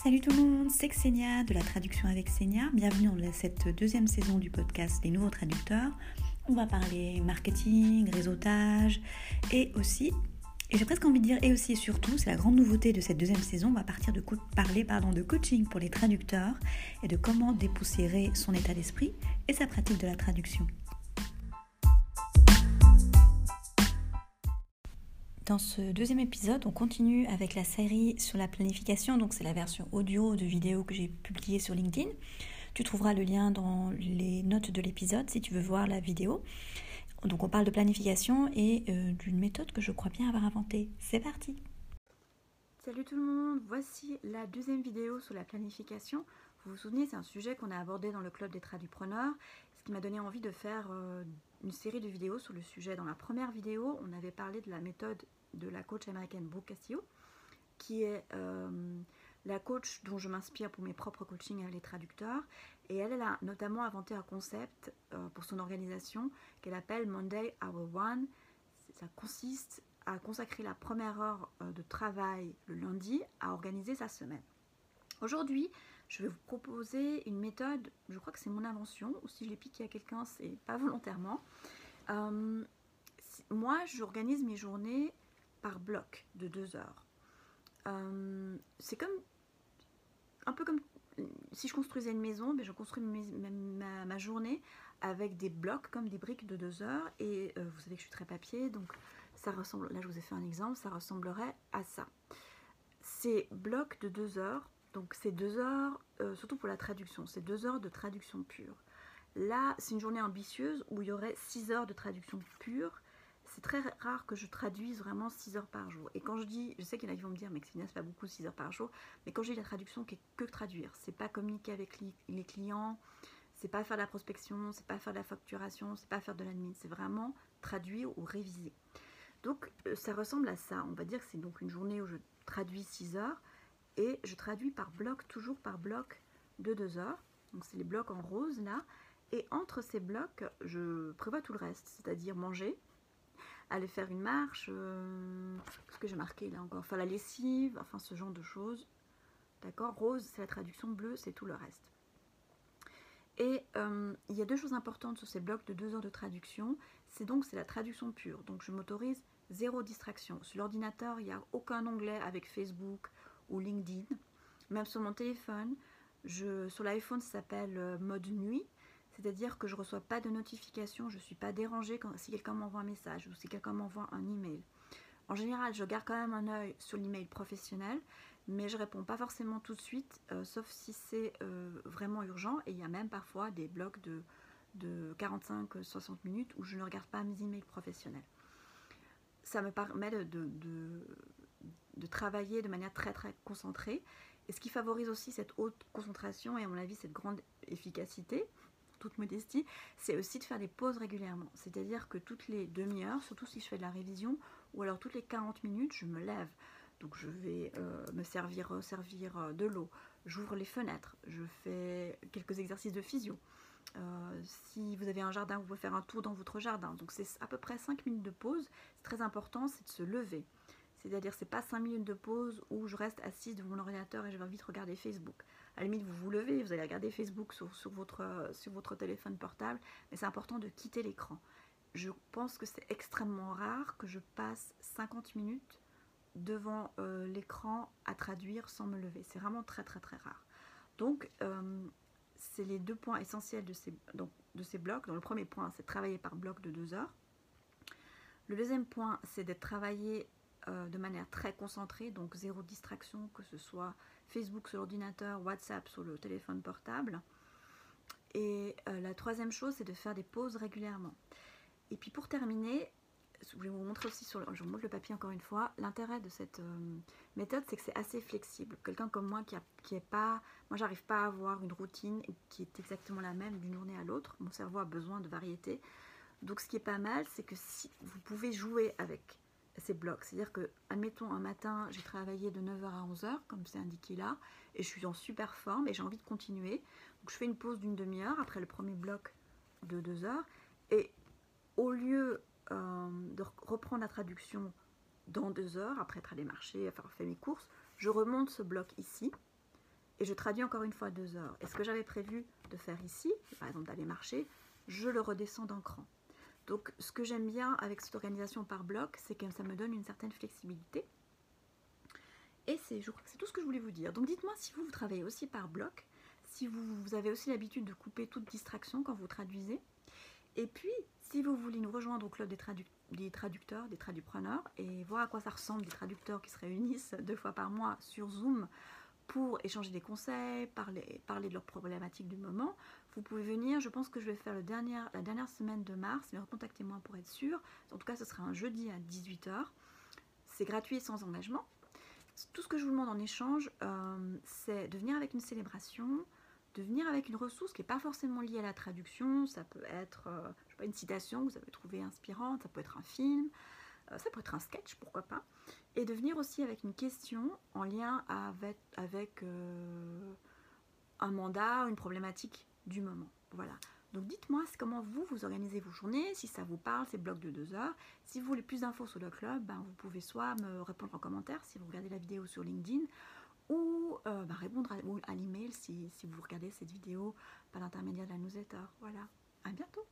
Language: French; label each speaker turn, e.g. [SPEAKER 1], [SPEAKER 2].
[SPEAKER 1] Salut tout le monde, c'est Xenia de la traduction avec Xenia. Bienvenue dans cette deuxième saison du podcast Les Nouveaux Traducteurs. On va parler marketing, réseautage et aussi, et j'ai presque envie de dire et aussi et surtout, c'est la grande nouveauté de cette deuxième saison, on va partir de parler pardon, de coaching pour les traducteurs et de comment dépoussiérer son état d'esprit et sa pratique de la traduction. Dans ce deuxième épisode, on continue avec la série sur la planification. Donc, c'est la version audio de vidéo que j'ai publiée sur LinkedIn. Tu trouveras le lien dans les notes de l'épisode si tu veux voir la vidéo. Donc, on parle de planification et euh, d'une méthode que je crois bien avoir inventée. C'est parti! Salut tout le monde, voici la deuxième vidéo sur la planification. Vous vous souvenez, c'est un sujet qu'on a abordé dans le club des traducpreneurs, ce qui m'a donné envie de faire euh, une série de vidéos sur le sujet. Dans la première vidéo, on avait parlé de la méthode de la coach américaine Brooke Castillo, qui est euh, la coach dont je m'inspire pour mes propres coachings avec les traducteurs. Et elle, elle a notamment inventé un concept euh, pour son organisation qu'elle appelle Monday Hour One. Ça consiste à consacrer la première heure euh, de travail le lundi à organiser sa semaine. Aujourd'hui, je vais vous proposer une méthode, je crois que c'est mon invention, ou si je l'ai piqué à quelqu'un, c'est pas volontairement. moi, j'organise mes journées par bloc de deux heures. Euh, c'est comme un peu comme si je construisais une maison, mais ben, je construis ma, journée avec des blocs comme des briques de deux heures. Et euh, vous savez que je suis très papier, donc ça ressemble. Là, je vous ai fait un exemple, ça ressemblerait à ça. Ces blocs de deux heures, donc c'est deux heures, euh, surtout pour la traduction, c'est deux heures de traduction pure. Là, c'est une journée ambitieuse où il y aurait six heures de traduction pure c'est très rare que je traduise vraiment 6 heures par jour. Et quand je dis, je sais qu'il y en a qui vont me dire, mais c'est pas beaucoup 6 heures par jour, mais quand dis la traduction, qui est que traduire, c'est pas communiquer avec les clients, c'est pas faire de la prospection, c'est pas faire de la facturation, c'est pas faire de l'admin, c'est vraiment traduire ou réviser. Donc euh, ça ressemble à ça. On va dire que c'est donc une journée où je traduis 6 heures et je traduis par bloc, toujours par bloc de 2 heures. Donc c'est les blocs en rose là. Et entre ces blocs, je prévois tout le reste, c'est-à-dire manger, aller faire une marche, euh, ce que j'ai marqué là encore, faire la lessive, enfin ce genre de choses. D'accord? Rose, c'est la traduction, bleue, c'est tout le reste. Et euh, il y a deux choses importantes sur ces blocs de deux heures de traduction. C'est donc c'est la traduction pure. Donc je m'autorise zéro distraction. Sur l'ordinateur, il n'y a aucun onglet avec Facebook ou LinkedIn. Même sur mon téléphone, je, sur l'iPhone, ça s'appelle euh, mode nuit. C'est-à-dire que je reçois pas de notification, je suis pas dérangée quand, si quelqu'un m'envoie un message ou si quelqu'un m'envoie un email. En général, je garde quand même un œil sur l'email professionnel, mais je réponds pas forcément tout de suite, euh, sauf si c'est euh, vraiment urgent. Et il y a même parfois des blocs de, de 45-60 minutes où je ne regarde pas mes emails professionnels. Ça me permet de, de, travailler de manière très très concentrée. Et ce qui favorise aussi cette haute concentration et à mon avis cette grande efficacité, toute modestie, c'est aussi de faire des pauses régulièrement. C'est-à-dire que toutes les demi-heures, surtout si je fais de la révision, ou alors toutes les 40 minutes, je me lève. Donc je vais euh, me servir, euh, servir euh, de l'eau, j'ouvre les fenêtres, je fais quelques exercices de physio. si vous avez un jardin, vous pouvez faire un tour dans votre jardin. Donc c'est à peu près 5 minutes de pause. C'est très important, c'est de se lever. C'est-à-dire c'est pas 5 minutes de pause où je reste assise devant mon ordinateur et je vais vite regarder Facebook. À la limite, vous vous levez, vous allez regarder Facebook sur, votre, sur votre téléphone portable, mais c'est important de quitter l'écran. Je pense que c'est extrêmement rare que je passe 50 minutes devant euh, l'écran à traduire sans me lever. C'est vraiment très très très rare. Donc, euh, c'est les deux points essentiels de ces, donc, de ces blocs. Donc, le premier point, c'est travailler par bloc de deux heures. Le deuxième point, c'est d'être travaillé euh, de manière très concentrée, donc zéro distraction, que ce soit Facebook sur l'ordinateur, WhatsApp sur le téléphone portable. Et euh, la troisième chose, c'est de faire des pauses régulièrement. Et puis pour terminer, je vais vous montrer aussi sur le, je vous le papier encore une fois. L'intérêt de cette euh, méthode, c'est que c'est assez flexible. Quelqu'un comme moi qui, a, qui est pas, moi j'arrive pas à avoir une routine qui est exactement la même d'une journée à l'autre. Mon cerveau a besoin de variété. Donc ce qui est pas mal, c'est que si vous pouvez jouer avec ces blocs. C'est-à-dire que, admettons, un matin, j'ai travaillé de 9h à 11h, comme c'est indiqué là, et je suis en super forme et j'ai envie de continuer. Donc je fais une pause d'une demi-heure après le premier bloc de 2 heures, et au lieu euh, de reprendre la traduction dans 2 heures, après être allé marcher, avoir fait mes courses, je remonte ce bloc ici, et je traduis encore une fois deux heures. Et ce que j'avais prévu de faire ici, par exemple d'aller marcher, je le redescends d'un cran. Donc ce que j'aime bien avec cette organisation par bloc, c'est que ça me donne une certaine flexibilité. Et c'est, je crois c'est tout ce que je voulais vous dire. Donc dites-moi si vous, vous travaillez aussi par bloc, si vous, avez aussi l'habitude de couper toute distraction quand vous traduisez. Et puis, si vous voulez nous rejoindre au club des, traducteurs, des traducpreneurs, et voir à quoi ça ressemble des traducteurs qui se réunissent deux fois par mois sur Zoom pour échanger des conseils, parler, parler de leurs problématiques du moment, vous pouvez venir. Je pense que je vais faire le la dernière semaine de mars, mais recontactez-moi pour être sûr. En tout cas, ce sera un jeudi à 18h. C'est gratuit et sans engagement. Tout ce que je vous demande en échange, euh, c'est de venir avec une célébration, de venir avec une ressource qui n'est pas forcément liée à la traduction. Ça peut être euh, une citation que vous avez trouvée inspirante, ça peut être un film, ça peut être un sketch, pourquoi pas. Et de venir aussi avec une question en lien avec, euh, un mandat, une problématique du moment. Voilà. Donc dites-moi comment vous, vous organisez vos journées, si ça vous parle, ces blocs de deux heures. Si vous voulez plus d'infos sur le club, ben, vous pouvez soit me répondre en commentaire si vous regardez la vidéo sur LinkedIn, ou euh, ben, répondre à, à l'email si, si vous regardez cette vidéo par l'intermédiaire de la newsletter. Voilà, à bientôt